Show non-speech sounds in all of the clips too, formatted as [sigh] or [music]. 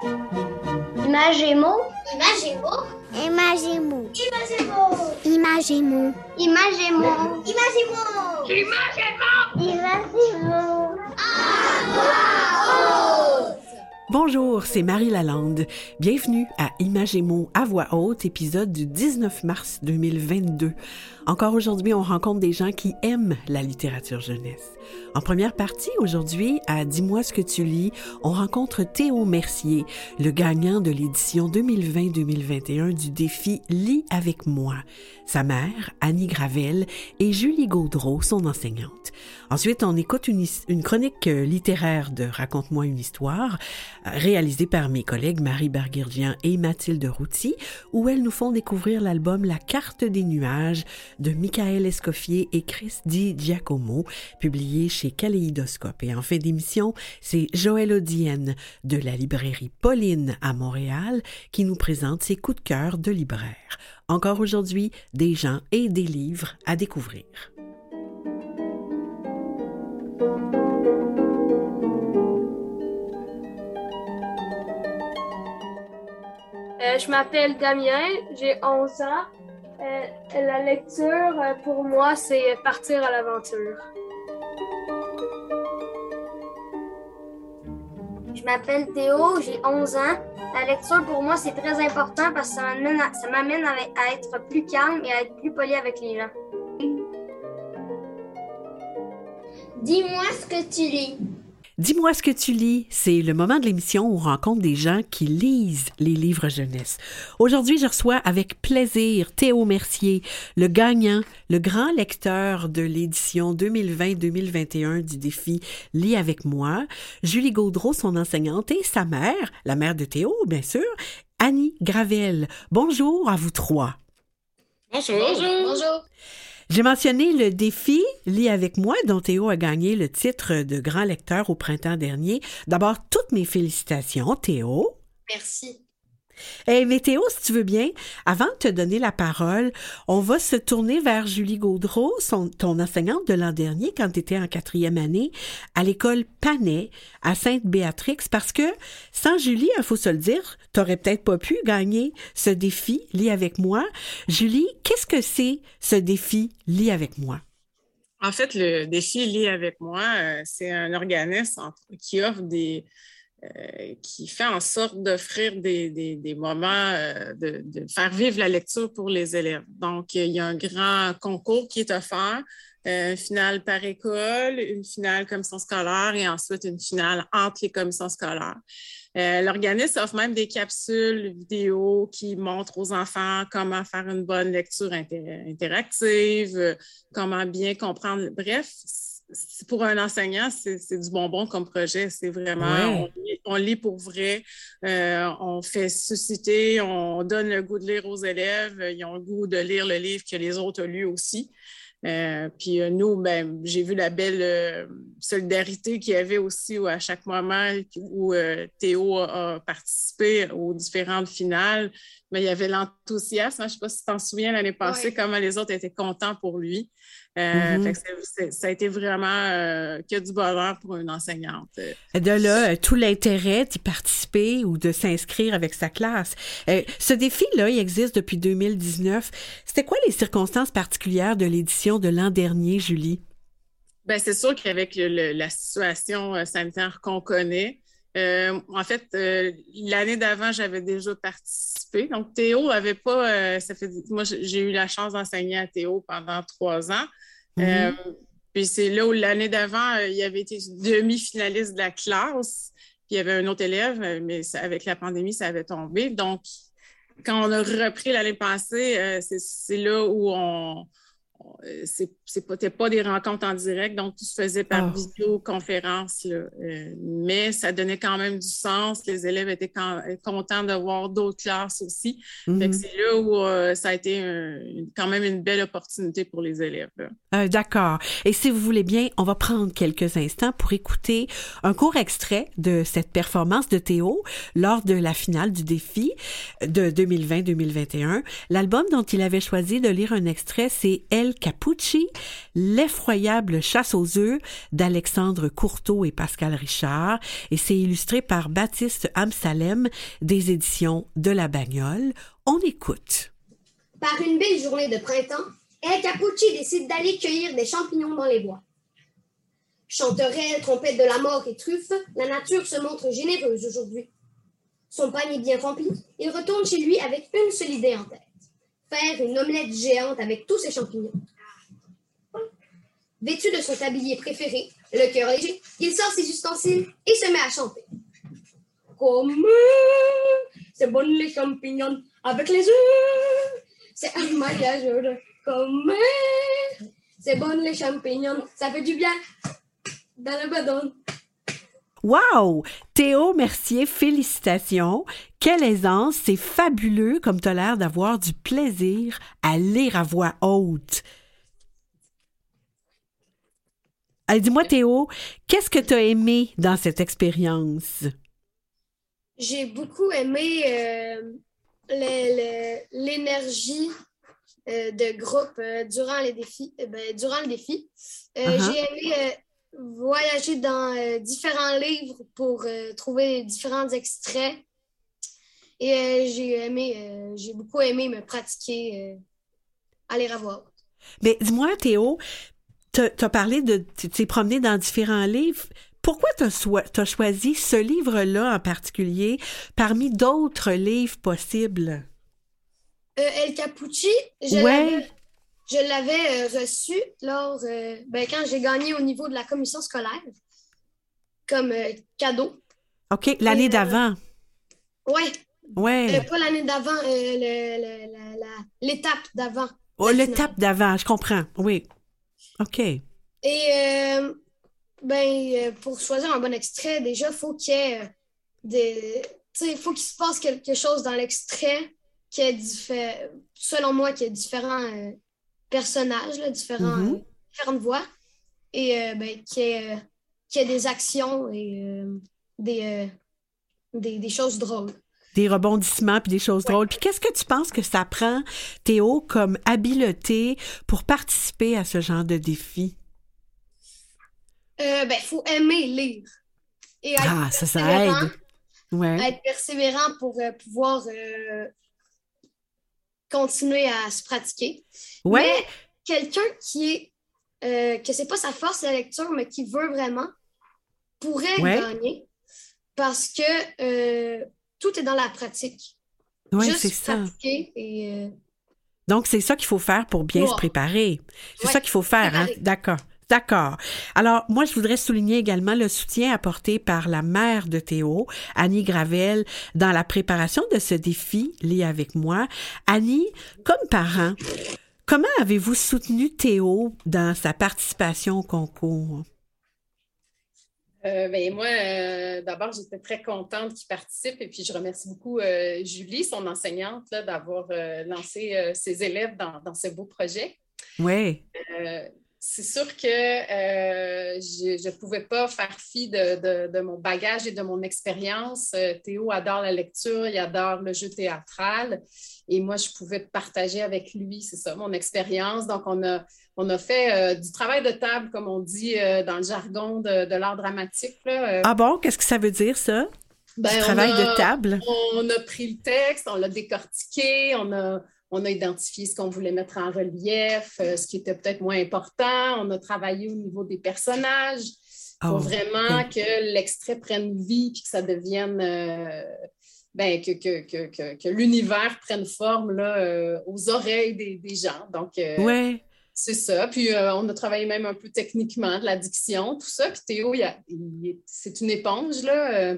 Imagemo. Imagemo. Imagemo. Imagemo. Imagemo. Imagemo. Imagemo. Imagemo. Bonjour, c'est Marie Lalande. Bienvenue à Imagémo à voix haute, épisode du 19 mars 2022. Encore aujourd'hui, on rencontre des gens qui aiment la littérature jeunesse. En première partie, aujourd'hui, à Dis-moi ce que tu lis, on rencontre Théo Mercier, le gagnant de l'édition 2020-2021 du défi Lis avec moi. Sa mère, Annie Gravel, et Julie Gaudreau, son enseignante. Ensuite, on écoute une, une chronique littéraire de Raconte-moi une histoire, réalisée par mes collègues Marie Berguirgian et Mathilde Routy, où elles nous font découvrir l'album La carte des nuages de Michael Escoffier et Chris Di Giacomo, publié chez Kaléidoscope. Et en fin d'émission, c'est Joël Odienne de la librairie Pauline à Montréal qui nous présente ses coups de cœur de libraire. Encore aujourd'hui, des gens et des livres à découvrir. Euh, je m'appelle Damien, j'ai 11 ans. Euh, la lecture, euh, pour moi, c'est partir à l'aventure. Je m'appelle Théo, j'ai 11 ans. La lecture, pour moi, c'est très important parce que ça m'amène à, ça m'amène à, à être plus calme et à être plus poli avec les gens. Dis-moi ce que tu lis. Dis-moi ce que tu lis. C'est le moment de l'émission où on rencontre des gens qui lisent les livres jeunesse. Aujourd'hui, je reçois avec plaisir Théo Mercier, le gagnant, le grand lecteur de l'édition 2020-2021 du défi Lis avec moi, Julie Gaudreau, son enseignante, et sa mère, la mère de Théo, bien sûr, Annie Gravel. Bonjour à vous trois. Bonjour. Bonjour. Bonjour. J'ai mentionné le défi Lis avec moi dont Théo a gagné le titre de grand lecteur au printemps dernier. D'abord, toutes mes félicitations, Théo. Merci. Eh, mais Théo, si tu veux bien, avant de te donner la parole, on va se tourner vers Julie Gaudreau, son, ton enseignante de l'an dernier, quand tu étais en quatrième année, à l'école Panet, à Sainte-Béatrix, parce que sans Julie, il faut se le dire, t'aurais peut-être pas pu gagner ce défi Lis avec moi. Julie, qu'est-ce que c'est ce défi Lis avec moi? En fait, le défi Lis avec moi, euh, c'est un organisme qui offre des, euh, qui fait en sorte d'offrir des, des, moments, euh, de, faire vivre la lecture pour les élèves. Donc, il y a un grand concours qui est offert, une finale par école, une finale commission scolaire et ensuite une finale entre les commissions scolaires. Euh, L'organisme offre même des capsules vidéo qui montrent aux enfants comment faire une bonne lecture inter interactive, comment bien comprendre. Bref, pour un enseignant, c'est du bonbon comme projet. C'est vraiment, ouais. on, lit, on, lit, pour vrai, euh, on fait susciter, on donne le goût de lire aux élèves, ils ont le goût de lire le livre que les autres ont lu aussi. Euh, puis euh, nous, ben, j'ai vu la belle euh, solidarité qu'il y avait aussi où à chaque moment où Théo a, a, participé aux différentes finales, mais il y avait l'enthousiasme. Hein, je ne sais pas si tu t'en souviens l'année passée, comment les autres étaient contents pour lui. Mm -hmm. c est, ça a été vraiment que du bonheur pour une enseignante. De là, tout l'intérêt d'y participer ou de s'inscrire avec sa classe. ce défi-là, il existe depuis 2019. C'était quoi les circonstances particulières de l'édition de l'an dernier, Julie? Ben, c'est sûr qu'avec la situation sanitaire qu'on connaît, euh, en fait, euh, l'année d'avant, j'avais déjà participé. Donc, Théo avait pas. Euh, ça fait, moi, j'ai eu la chance d'enseigner à Théo pendant trois ans. Mm -hmm. puis c'est là où l'année d'avant, il avait été demi-finaliste de la classe. Puis il y avait un autre élève, mais ça, avec la pandémie, ça avait tombé. Donc, quand on a repris l'année passée, c'est là où on c'est peut-être pas des rencontres en direct, donc tout se faisait par oh. Là. Euh, mais ça donnait quand même du sens. Les élèves étaient quand, contents de voir d'autres classes aussi. Mm -hmm. C'est là où euh, ça a été un, quand même une belle opportunité pour les élèves. Euh, D'accord. Et si vous voulez bien, on va prendre quelques instants pour écouter un court extrait de cette performance de Théo lors de la finale du défi de 2020-2021. L'album dont il avait choisi de lire un extrait, c'est Elle Capucci, L'effroyable chasse aux œufs d'Alexandre Courteau et Pascal Richard, et c'est illustré par Baptiste Amsalem des éditions de La Bagnole. On écoute. Par une belle journée de printemps, El Capucci décide d'aller cueillir des champignons dans les bois. Chanterelle, trompette de la mort et truffe, la nature se montre généreuse aujourd'hui. Son panier bien rempli, il retourne chez lui avec une seule idée en tête. Faire une omelette géante avec tous ses champignons. Vêtu de son tablier préféré, le cœur léger, il sort ses ustensiles et se met à chanter. Comme c'est bon les champignons avec les œufs. C'est un mariage heureux. Comme c'est bon les champignons, ça fait du bien dans le badon. Wow! Théo Mercier, félicitations. Quelle aisance, c'est fabuleux comme tu as l'air d'avoir du plaisir à lire à voix haute. Allez, dis-moi Théo, qu'est-ce que tu as aimé dans cette expérience? J'ai beaucoup aimé euh, l'énergie euh, de groupe euh, durant les défis. ben, durant le défi. Uh-huh. J'ai aimé voyager dans euh, différents livres pour euh, trouver différents extraits. Et euh, j'ai aimé, j'ai beaucoup aimé me pratiquer à voix haute. Mais dis-moi Théo, tu as parlé de tu t'es promené dans différents livres. Pourquoi tu as, choisi ce livre-là en particulier parmi d'autres livres possibles? El Capucci, je Ouais. Je l'avais euh, reçu lors, euh, ben, quand j'ai gagné au niveau de la commission scolaire comme euh, cadeau. OK, l'année d'avant. Ouais, Ouais. euh, pas l'année d'avant, le- le- la- la- l'étape d'avant. Oh, la le finale. tape d'avant, je comprends. Oui. OK. Et euh, ben, pour choisir un bon extrait, déjà, faut qu'il y ait des. Tu sais, faut qu'il se passe quelque chose dans l'extrait qui est diffé- selon moi, qui est différents euh, personnages, là, différents, Mhm. euh, différentes voix, et euh, ben, qui est, euh, des actions et euh, des, euh, des, des choses drôles. Des rebondissements puis des choses drôles. Puis qu'est-ce que tu penses que ça prend, Théo, comme habileté pour participer à ce genre de défi? Euh, ben, faut aimer lire. Et être Ah, ça, ça persévérant. aide. Ouais. être persévérant pour pouvoir continuer à se pratiquer. Ouais. Mais quelqu'un qui est euh, que c'est pas sa force la lecture, mais qui veut vraiment, pourrait Ouais. gagner parce que euh, tout est dans la pratique. Juste c'est ça. pratiquer et euh, Donc, c'est ça qu'il faut faire pour bien se préparer. C'est Ouais, ça qu'il faut faire, hein? D'accord. D'accord. Alors, moi, je voudrais souligner également le soutien apporté par la mère de Théo, Annie Gravel, dans la préparation de ce défi lié avec moi. Annie, comme parent, comment avez-vous soutenu Théo dans sa participation au concours? Euh, ben, moi, euh, d'abord, j'étais très contente qu'il participe et puis je remercie beaucoup euh, Julie, son enseignante, d'avoir lancé ses élèves dans, dans ce beau projet. Oui. C'est sûr que euh, je ne pouvais pas faire fi de, de- de mon bagage et de mon expérience. Euh, Théo adore la lecture, il adore le jeu théâtral et moi, je pouvais partager avec lui, c'est ça, mon expérience. Donc, on a, on a fait euh, du travail de table, comme on dit euh, dans le jargon de, de l'art dramatique. là. Ah bon? Qu'est-ce que ça veut dire, ça? ben, du on travail a- de table? on a pris le texte, on l'a décortiqué, on a, on a identifié ce qu'on voulait mettre en relief, euh, ce qui était peut-être moins important. On a travaillé au niveau des personnages pour Oh, vraiment que l'extrait prenne vie puis que ça devienne. euh, ben, que, que, que, que, que l'univers prenne forme là, euh, aux oreilles des, des gens. Donc, euh, Ouais. c'est ça. Puis on a travaillé même un peu techniquement de la diction, tout ça. Puis Théo, c'est une éponge, là.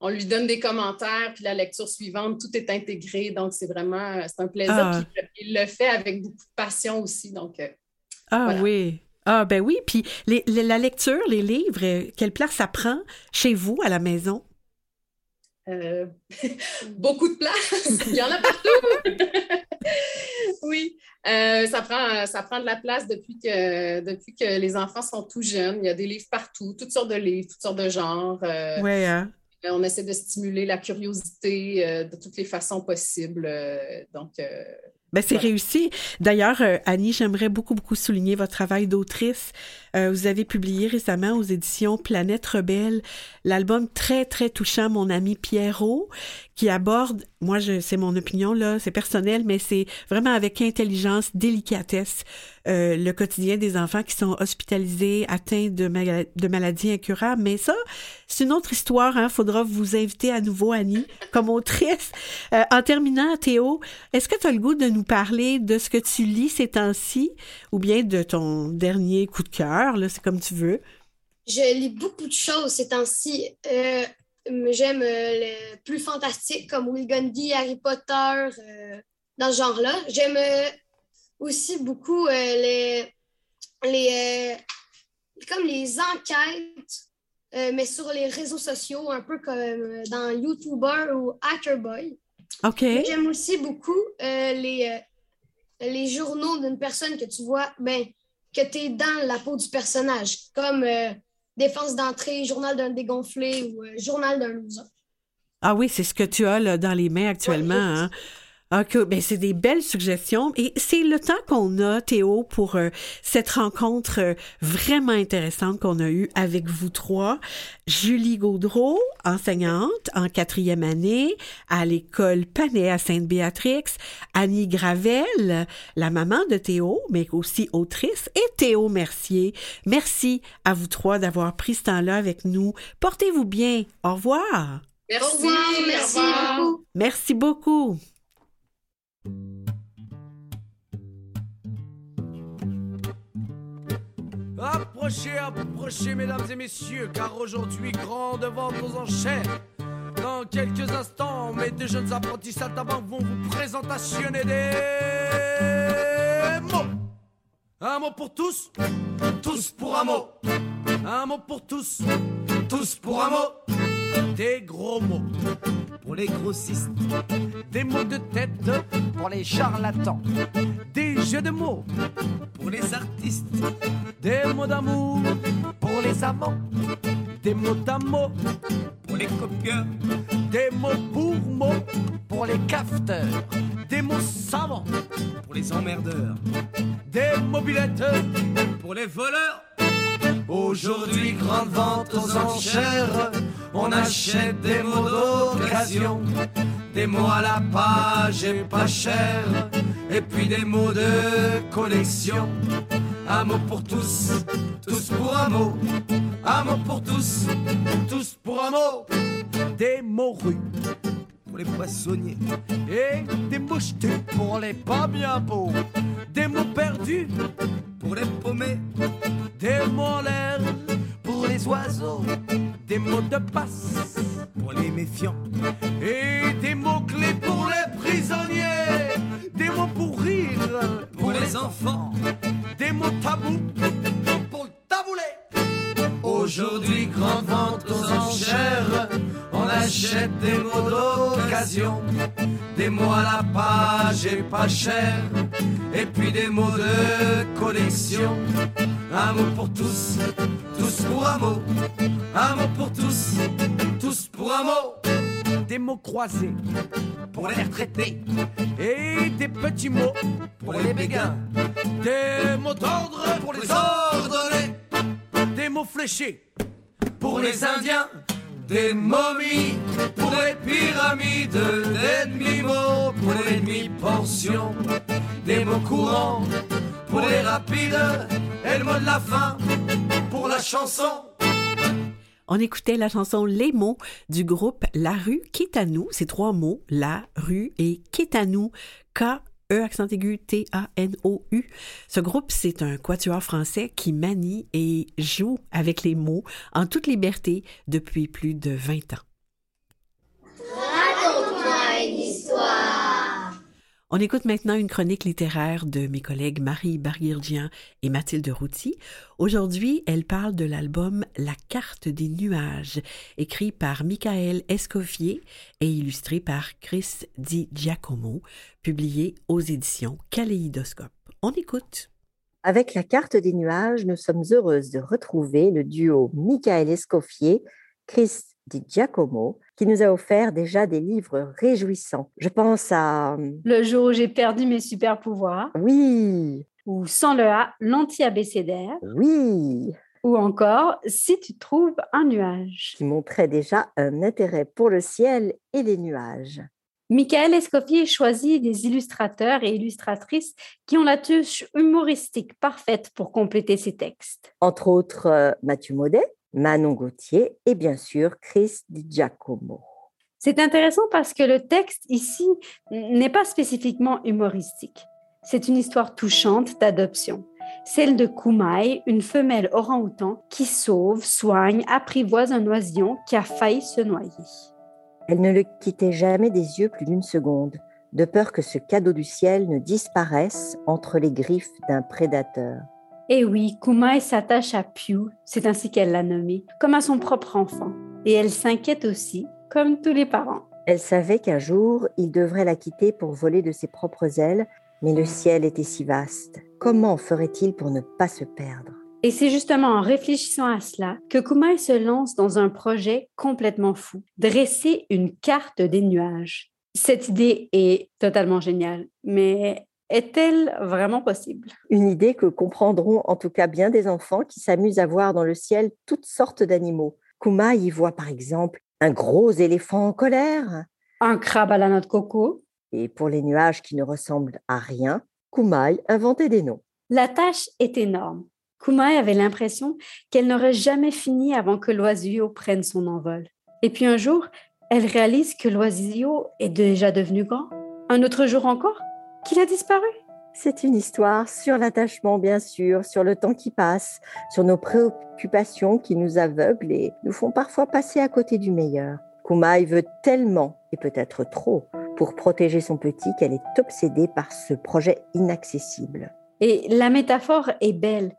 On lui donne des commentaires, puis la lecture suivante, tout est intégré. Donc, c'est vraiment, c'est un plaisir. Ah. Puis il le fait avec beaucoup de passion aussi. Donc, euh, Ah Voilà. oui. Ah ben oui. Puis les- les- la lecture, les livres, euh, quelle place ça prend chez vous à la maison? euh, [laughs] beaucoup de place. Il y en a partout. [laughs] oui. Euh, ça, prend, ça prend de la place depuis que, depuis que les enfants sont tout jeunes. Il y a des livres partout, toutes sortes de livres, toutes sortes de genres. Euh, Oui, hein? On essaie de stimuler la curiosité euh, de toutes les façons possibles. Euh, donc, euh, Ben, c'est réussi. D'ailleurs, euh, Annie, j'aimerais beaucoup, beaucoup souligner votre travail d'autrice. Euh, vous avez publié récemment aux éditions Planète Rebelle l'album très, très touchant, Mon ami Pierrot, qui aborde, moi, c'est mon opinion, là, c'est personnel, mais c'est vraiment avec intelligence, délicatesse, euh, le quotidien des enfants qui sont hospitalisés, atteints de, de maladies incurables. Mais ça, c'est une autre histoire. Hein. Faudra vous inviter à nouveau, Annie, comme autrice. Euh, en terminant, Théo, est-ce que tu as le goût de nous parler de ce que tu lis ces temps-ci ou bien de ton dernier coup de cœur? C'est comme tu veux. Je lis beaucoup de choses ces temps-ci. Euh, j'aime euh, le plus fantastique comme Will Gundy, Harry Potter, euh, dans ce genre-là. J'aime aussi beaucoup les, les, comme les enquêtes, mais sur les réseaux sociaux, un peu comme dans YouTuber ou Hackerboy. OK. J'aime aussi beaucoup les, les journaux d'une personne que tu vois, ben, que tu es dans la peau du personnage, comme défense d'entrée, journal d'un dégonflé ou euh, journal d'un loser. Ah oui, c'est ce que tu as là, dans les mains actuellement. hein? OK, ben c'est des belles suggestions et c'est le temps qu'on a, Théo, pour euh, cette rencontre euh, vraiment intéressante qu'on a eue avec vous trois. Julie Gaudreau, enseignante en quatrième année à l'école Panet à Sainte-Béatrix, Annie Gravel, la maman de Théo, mais aussi autrice, et Théo Mercier. Merci à vous trois d'avoir pris ce temps-là avec nous. Portez-vous bien. Au revoir. Merci. Au revoir, merci beaucoup. Merci beaucoup. Approchez, approchez, mesdames et messieurs, car aujourd'hui, grande vente aux enchères. Dans quelques instants, mes deux jeunes apprentis saltimbanques vont vous présentationner des mots. Un mot pour tous, tous pour un mot. Un mot pour tous, tous pour un mot. Des gros mots pour les grossistes, des mots de tête pour les charlatans, des jeux de mots pour les artistes, des mots d'amour pour les amants, des mots d'amour pour les copieurs, des mots pour mots pour les cafeteurs, des mots savants pour les emmerdeurs, des mobilettes pour les voleurs. Aujourd'hui, grande vente aux enchères, on achète des mots d'occasion, des mots à la page et pas cher, et puis des mots de collection. Un mot pour tous, tous pour un mot, un mot pour tous, tous pour un mot. Des mots rues pour les poissonniers et des mots jetés pour les pas bien beaux, des mots perdus pour les paumés, des mots en l'air pour les oiseaux, des mots de passe pour les méfiants et des mots clés pour les prisonniers, des mots pour rire pour les enfants, des mots tabous pour le taboulet. Aujourd'hui, grande vente aux enchères, on achète des mots d'occasion, des mots à la page et pas cher, et puis des mots de collection. Un mot pour tous, tous pour un mot, un mot pour tous, tous pour un mot. Des mots croisés pour les retraités et des petits mots pour les béguins, des mots d'ordre pour les ordonnés des mots fléchés pour les Indiens, des momies pour les pyramides, des demi-mots pour les demi-portions, des mots courants pour les rapides, et le mot de la fin pour la chanson. On écoutait la chanson Les mots du groupe La rue qui est à nous. C'est trois mots, la rue et qui est à nous, K E accent aigu T-A-N-O-U. Ce groupe, c'est un quatuor français qui manie et joue avec les mots en toute liberté depuis plus de 20 ans. Raconte-moi une histoire. On écoute maintenant une chronique littéraire de mes collègues Marie Barguirdian et Mathilde Routy. Aujourd'hui, elles parlent de l'album La carte des nuages, écrit par Michael Escoffier et illustré par Chris Di Giacomo, publié aux éditions Kaléidoscope. On écoute. Avec la carte des nuages, nous sommes heureuses de retrouver le duo Michael Escoffier, Chris Di Giacomo, qui nous a offert déjà des livres réjouissants. Je pense à... Le jour où j'ai perdu mes super pouvoirs. Oui. Ou Sans le A, l'anti-abécédaire. Oui. Ou encore Si tu trouves un nuage. Qui montrait déjà un intérêt pour le ciel et les nuages. Michael Escoffier choisit des illustrateurs et illustratrices qui ont la touche humoristique parfaite pour compléter ses textes. Entre autres, euh, Mathieu Maudet, Manon Gauthier et bien sûr Chris Di Giacomo. C'est intéressant parce que le texte ici n'est pas spécifiquement humoristique. C'est une histoire touchante d'adoption, celle de Koumaï, une femelle orang-outan qui sauve, soigne, apprivoise un oisillon qui a failli se noyer. Elle ne le quittait jamais des yeux plus d'une seconde, de peur que ce cadeau du ciel ne disparaisse entre les griffes d'un prédateur. Et eh oui, Kumaï s'attache à Pew, c'est ainsi qu'elle l'a nommé, comme à son propre enfant. Et elle s'inquiète aussi, comme tous les parents. Elle savait qu'un jour, il devrait la quitter pour voler de ses propres ailes, mais le ciel était si vaste. Comment ferait-il pour ne pas se perdre? Et c'est justement en réfléchissant à cela que Kumail se lance dans un projet complètement fou, dresser une carte des nuages. Cette idée est totalement géniale, mais est-elle vraiment possible? Une idée que comprendront en tout cas bien des enfants qui s'amusent à voir dans le ciel toutes sortes d'animaux. Kuma y voit par exemple un gros éléphant en colère, un crabe à la noix de coco. Et pour les nuages qui ne ressemblent à rien, Kumaï inventait des noms. La tâche est énorme. Kumae avait l'impression qu'elle n'aurait jamais fini avant que l'oiseau prenne son envol. Et puis un jour, elle réalise que l'oiseau est déjà devenu grand. Un autre jour encore, a disparu. C'est une histoire sur l'attachement, bien sûr, sur le temps qui passe, sur nos préoccupations qui nous aveuglent et nous font parfois passer à côté du meilleur. Kumaï veut tellement, et peut-être trop, pour protéger son petit qu'elle est obsédée par ce projet inaccessible. Et la métaphore est belle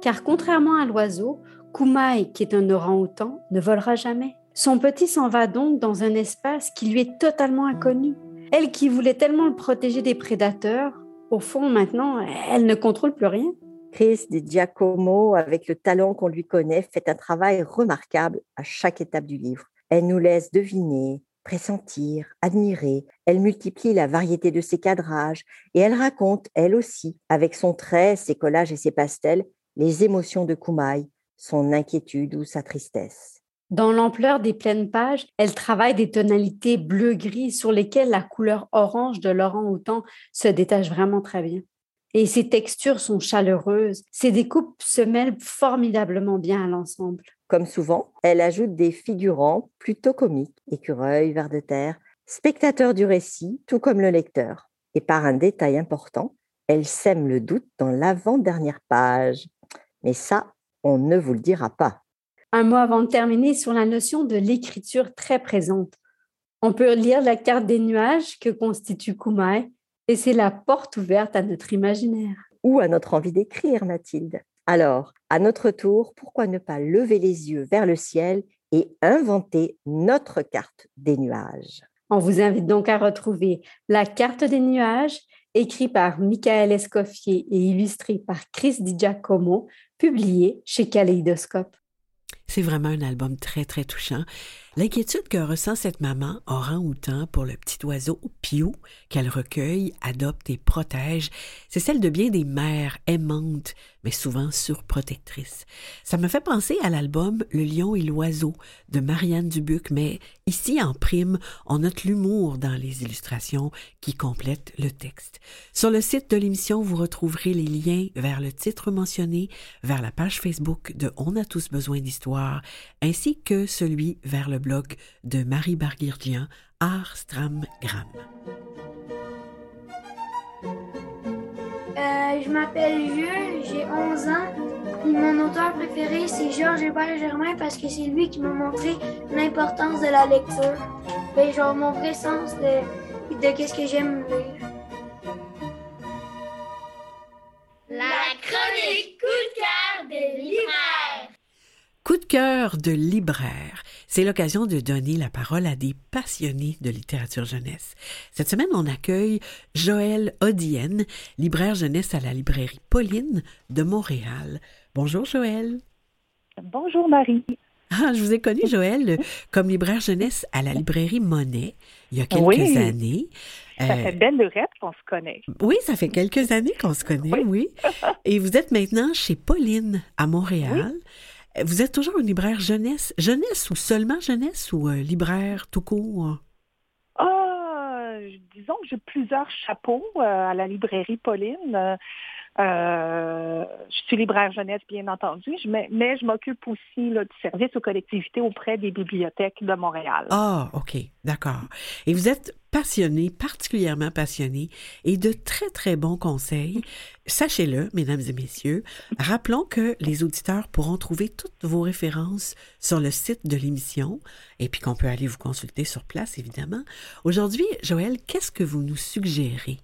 car contrairement à l'oiseau, Kumaï, qui est un orang-outan, ne volera jamais. Son petit s'en va donc dans un espace qui lui est totalement inconnu. Elle qui voulait tellement le protéger des prédateurs, au fond, maintenant, elle ne contrôle plus rien. Chris Di Giacomo, avec le talent qu'on lui connaît, fait un travail remarquable à chaque étape du livre. Elle nous laisse deviner, pressentir, admirer. Elle multiplie la variété de ses cadrages et elle raconte, elle aussi, avec son trait, ses collages et ses pastels, les émotions de Kumaï, son inquiétude ou sa tristesse. Dans l'ampleur des pleines pages, elle travaille des tonalités bleu-gris sur lesquelles la couleur orange de Laurent Houtan se détache vraiment très bien. Et ses textures sont chaleureuses, ses découpes se mêlent formidablement bien à l'ensemble. Comme souvent, elle ajoute des figurants plutôt comiques, écureuils, vers de terre, spectateurs du récit, tout comme le lecteur. Et par un détail important, elle sème le doute dans l'avant-dernière page. Mais ça, on ne vous le dira pas. Un mot avant de terminer sur la notion de l'écriture très présente. On peut lire la carte des nuages que constitue Kumaï et c'est la porte ouverte à notre imaginaire. Ou à notre envie d'écrire, Mathilde. Alors, à notre tour, pourquoi ne pas lever les yeux vers le ciel et inventer notre carte des nuages? On vous invite donc à retrouver la carte des nuages écrit par Michael Escoffier et illustré par Chris Di Giacomo, publié chez Kaleidoscope. C'est vraiment un album très, très touchant. L'inquiétude que ressent cette maman orang-outan pour le petit oiseau Piou qu'elle recueille, adopte et protège, c'est celle de bien des mères aimantes, mais souvent surprotectrices. Ça me fait penser à l'album Le lion et l'oiseau de Marianne Dubuc, mais ici en prime, on note l'humour dans les illustrations qui complètent le texte. Sur le site de l'émission, vous retrouverez les liens vers le titre mentionné, vers la page Facebook de On a tous besoin d'histoire, ainsi que celui vers le blog de Marie Barguirdian, Arstramgram. Euh, je m'appelle Jules, j'ai 11 ans. Et mon auteur préféré, c'est Georges Hébert Germain parce que c'est lui qui m'a montré l'importance de la lecture. Et genre mon vrai sens de, de qu'est-ce que j'aime lire. La chronique coup de cœur des libraires. Coup de cœur de libraire. C'est l'occasion de donner la parole à des passionnés de littérature jeunesse. Cette semaine, on accueille Joël Odienne, libraire jeunesse à la librairie Pauline de Montréal. Bonjour Joël. Bonjour Marie. Ah, je vous ai connu, Joël, [laughs] comme libraire jeunesse à la librairie Monet il y a quelques Oui. années. Ça Euh, fait belle lurette qu'on se connaît. oui, ça fait quelques années qu'on se connaît, oui. [laughs] Et vous êtes maintenant chez Pauline à Montréal. Vous êtes toujours une libraire jeunesse. Jeunesse ou seulement jeunesse ou euh, libraire tout court? Ah, disons que j'ai plusieurs chapeaux euh, à la librairie Pauline. Euh, je suis libraire jeunesse, bien entendu, mais, je m'occupe aussi là, du service aux collectivités auprès des bibliothèques de Montréal. Ah, OK, d'accord. Et vous êtes passionné, particulièrement passionné, et de très, très bons conseils. Sachez-le, mesdames et messieurs, rappelons que les auditeurs pourront trouver toutes vos références sur le site de l'émission, et puis qu'on peut aller vous consulter sur place, évidemment. Aujourd'hui, Joël, qu'est-ce que vous nous suggérez?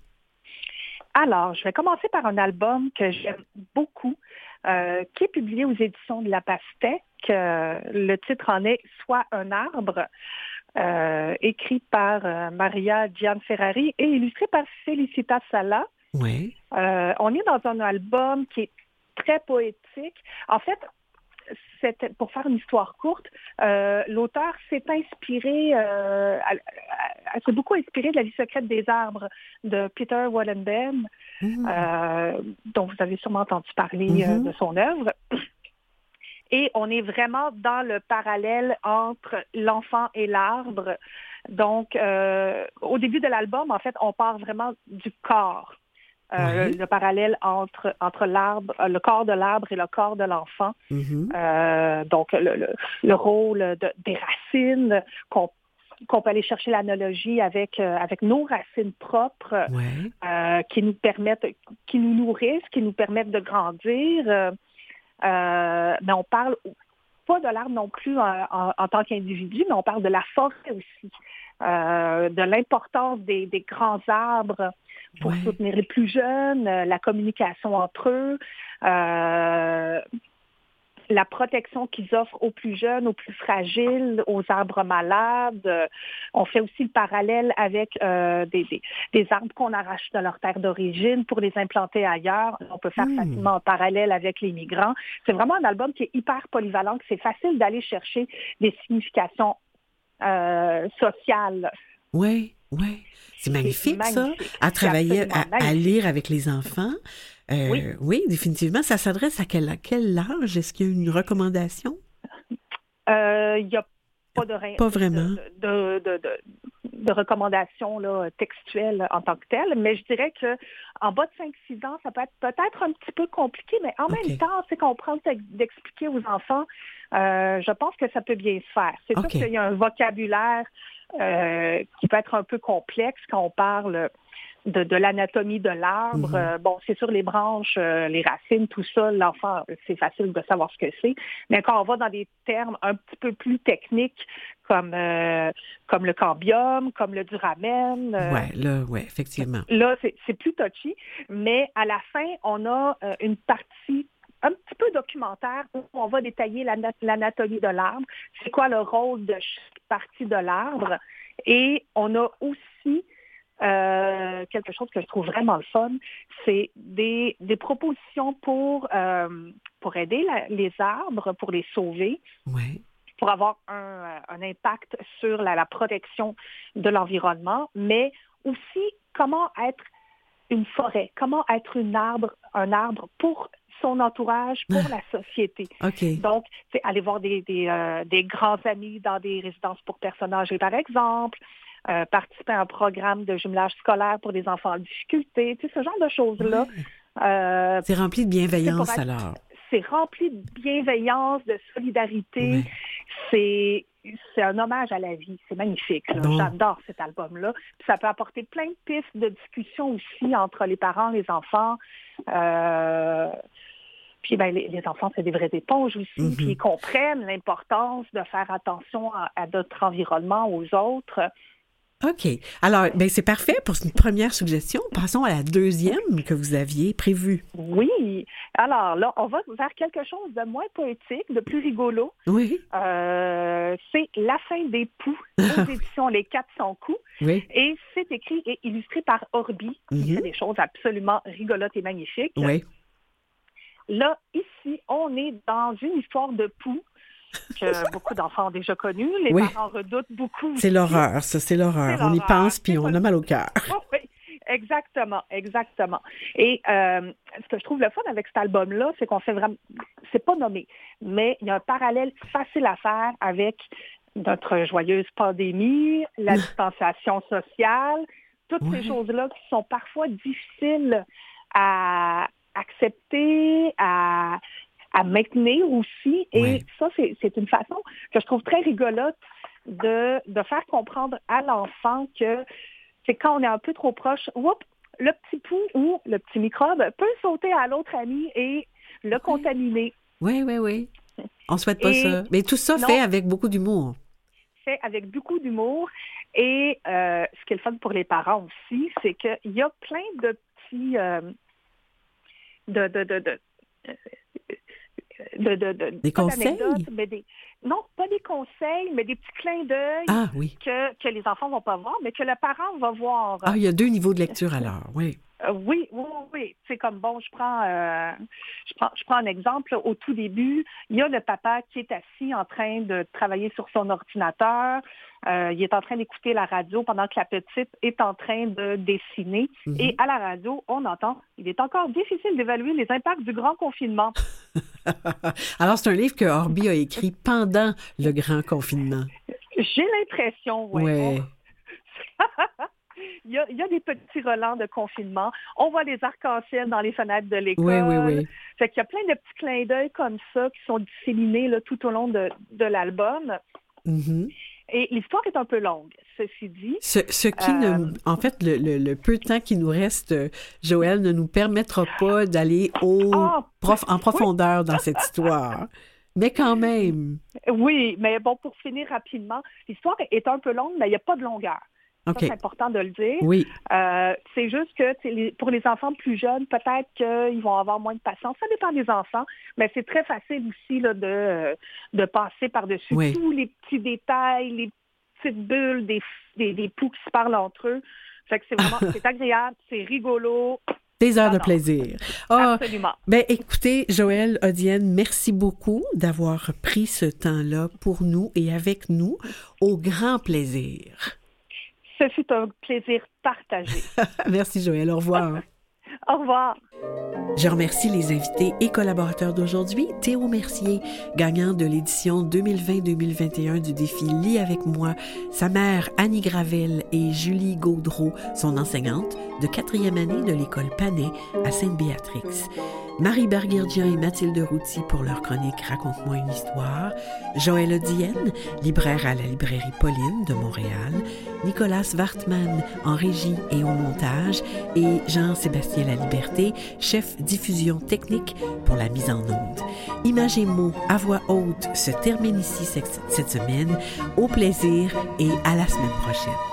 Alors, je vais commencer par un album que j'aime beaucoup, euh, qui est publié aux éditions de La Pastèque. Euh, le titre en est Soit un arbre, euh, écrit par euh, Maria Gianferrari et illustré par Felicita Sala. Oui. Euh, on est dans un album qui est très poétique. En fait, pour faire une histoire courte, euh, l'auteur s'est inspiré, euh, s'est beaucoup inspiré de La vie secrète des arbres de Peter Wallenben, euh, dont vous avez sûrement entendu parler euh, Mhm. de son œuvre. Et on est vraiment dans le parallèle entre l'enfant et l'arbre. Donc, au début de l'album, en fait, on part vraiment du corps. Euh. Le parallèle entre, entre l'arbre, euh, le corps de l'arbre et le corps de l'enfant. Mhm. Euh, donc, le, le- le rôle de- des racines, qu'on qu'on peut aller chercher l'analogie avec, euh, avec nos racines propres, qui nous permettent, qui nous nourrissent, qui nous permettent de grandir. Mais on parle pas de l'arbre non plus en, en- en tant qu'individu, mais on parle de la forêt aussi, de l'importance des, des grands arbres pour soutenir les plus jeunes, euh, la communication entre eux, euh, la protection qu'ils offrent aux plus jeunes, aux plus fragiles, aux arbres malades. Euh, on fait aussi le parallèle avec euh, des, des- des arbres qu'on arrache de leur terre d'origine pour les implanter ailleurs. On peut faire facilement un parallèle avec les migrants. C'est vraiment un album qui est hyper polyvalent, que c'est facile d'aller chercher des significations euh, sociales. Oui, oui. C'est magnifique, ça, à travailler, à, à lire avec les enfants. Euh, Oui. oui. définitivement. Ça s'adresse à quel, à quel âge? Est-ce qu'il y a une recommandation? Euh, Il n'y a pas de, Pas vraiment. de, de, de, de recommandations là, textuelles en tant que telles, mais je dirais que en bas de 5-6 ans, ça peut être peut-être un petit peu compliqué, mais en même temps, c'est qu'on prend d'expliquer aux enfants, euh, je pense que ça peut bien se faire. C'est sûr qu'il y a un vocabulaire euh, qui peut être un peu complexe quand on parle de, de l'anatomie de l'arbre. Mhm. Euh, bon, c'est sûr, les branches, euh, les racines, tout ça, l'enfant, c'est facile de savoir ce que c'est. Mais quand on va dans des termes un petit peu plus techniques, comme, euh, comme le cambium, comme le duramen, euh, Ouais, là, ouais, effectivement. Là, c'est c'est plus touchy, mais à la fin, on a euh, une partie un petit peu documentaire où on va détailler l'ana- l'anatomie de l'arbre, c'est quoi le rôle de chaque partie de l'arbre? Et on a aussi euh, quelque chose que je trouve vraiment le fun, c'est des, des propositions pour, euh, pour aider la- les arbres, pour les sauver pour avoir un, euh, un impact sur la, la protection de l'environnement, mais aussi comment être une forêt, comment être une arbre, un arbre pour son entourage, pour la [laughs] société. OK. Donc, c'est aller voir des, des, euh, des grands amis dans des résidences pour personnes âgées, par exemple, euh, participer à un programme de jumelage scolaire pour des enfants en difficulté, tu sais, ce genre de choses-là. Euh, C'est rempli de bienveillance, être- alors. c'est rempli de bienveillance, de solidarité. C'est c'est un hommage à la vie. C'est magnifique. J'adore cet album-là. Ça peut apporter plein de pistes de discussion aussi entre les parents, les enfants. Euh, Puis ben, les, les enfants, c'est des vraies éponges aussi. Mhm. Puis ils comprennent l'importance de faire attention à, à notre environnement, aux autres. OK. Alors, ben, c'est parfait pour une première suggestion. Passons à la deuxième que vous aviez prévue. Oui. Alors là, on va vers quelque chose de moins poétique, de plus rigolo. Oui. Euh, c'est La fin des poux [laughs] aux éditions Les 400 coups. Oui. Et c'est écrit et illustré par Orbi, qui fait des choses absolument rigolotes et magnifiques. Oui. Là, ici, on est dans une histoire de poux que beaucoup d'enfants ont déjà connu. Les Oui. parents redoutent beaucoup. C'est l'horreur, ça, c'est l'horreur. On y pense, puis on a mal au cœur. Oh, [laughs] oui, exactement, exactement. Et euh, ce que je trouve le fun avec cet album-là, c'est qu'on fait vraiment, c'est pas nommé, mais il y a un parallèle facile à faire avec notre joyeuse pandémie, la distanciation sociale, toutes ces choses-là qui sont parfois difficiles à accepter, à, à maintenir aussi. Et ça, c'est une façon que je trouve très rigolote de, de faire comprendre à l'enfant que c'est quand on est un peu trop proche, oups, le petit pouls ou le petit microbe peut sauter à l'autre ami et le contaminer. Oui, oui, oui. On souhaite pas Et- ça. Mais tout ça Non. fait avec beaucoup d'humour. fait avec beaucoup d'humour. Et euh, ce qui est le fun pour les parents aussi, c'est qu'il y a plein de petits... euh, de, de, de, de, de, de- de- Des pas conseils? mais des, non, pas des conseils, mais des petits clins d'œil Ah oui. que, que les enfants vont pas voir, mais que le parent va voir. Ah, il y a deux niveaux de lecture alors, oui. Euh, oui, oui, oui, oui. C'est comme bon, je prends, euh, je prends, je prends un exemple. Au tout début, il y a le papa qui est assis en train de travailler sur son ordinateur. Euh, il est en train d'écouter la radio pendant que la petite est en train de dessiner. Mhm. Et à la radio, on entend, il est encore difficile d'évaluer les impacts du grand confinement. [laughs] alors, c'est un livre que Orbi a écrit pendant le grand confinement. J'ai l'impression, ouais. Ouais. [laughs] Il y, a, il y a des petits relents de confinement. On voit les arcs-en-ciel dans les fenêtres de l'école. Oui, oui, oui. Fait qu'il y a plein de petits clins d'œil comme ça qui sont disséminés là, tout au long de, de l'album. Mhm. Et l'histoire est un peu longue, ceci dit. Ce, ce qui, Euh, ne, en fait, le, le- le peu de temps qui nous reste, euh, Joël, ne nous permettra pas d'aller au Ah, prof, en profondeur dans cette histoire. Mais quand même. Oui, mais bon, pour finir rapidement, l'histoire est un peu longue, mais il n'y a pas de longueur. C'est important de le dire. Oui. Euh, c'est juste que pour les enfants plus jeunes, peut-être qu'ils vont avoir moins de patience. Ça dépend des enfants, mais c'est très facile aussi là, de, de passer par-dessus Oui. tous les petits détails, les petites bulles, des, des, des poux qui se parlent entre eux. Fait que c'est vraiment, [laughs] c'est agréable, c'est rigolo. Des heures de plaisir. Ah, Absolument. ben écoutez, Joël, Odienne, merci beaucoup d'avoir pris ce temps-là pour nous et avec nous, au grand plaisir. Ce fut un plaisir partagé. [laughs] merci Joël, au revoir. [laughs] Au revoir. Je remercie les invités et collaborateurs d'aujourd'hui. Théo Mercier, gagnant de l'édition 2020-2021 du défi Lis avec moi. Sa mère, Annie Gravel et Julie Gaudreau, son enseignante de quatrième année de l'école Panet à Sainte-Béatrix. Marie Berguerdien et Mathilde Routy pour leur chronique Raconte-moi une histoire. Joël Odienne, libraire à la librairie Pauline de Montréal. Nicolas Wartman en régie et au montage. Et Jean-Sébastien Laliberté, chef diffusion technique pour la mise en onde. Images et mots à voix haute se termine ici cette cette semaine. Au plaisir et à la semaine prochaine.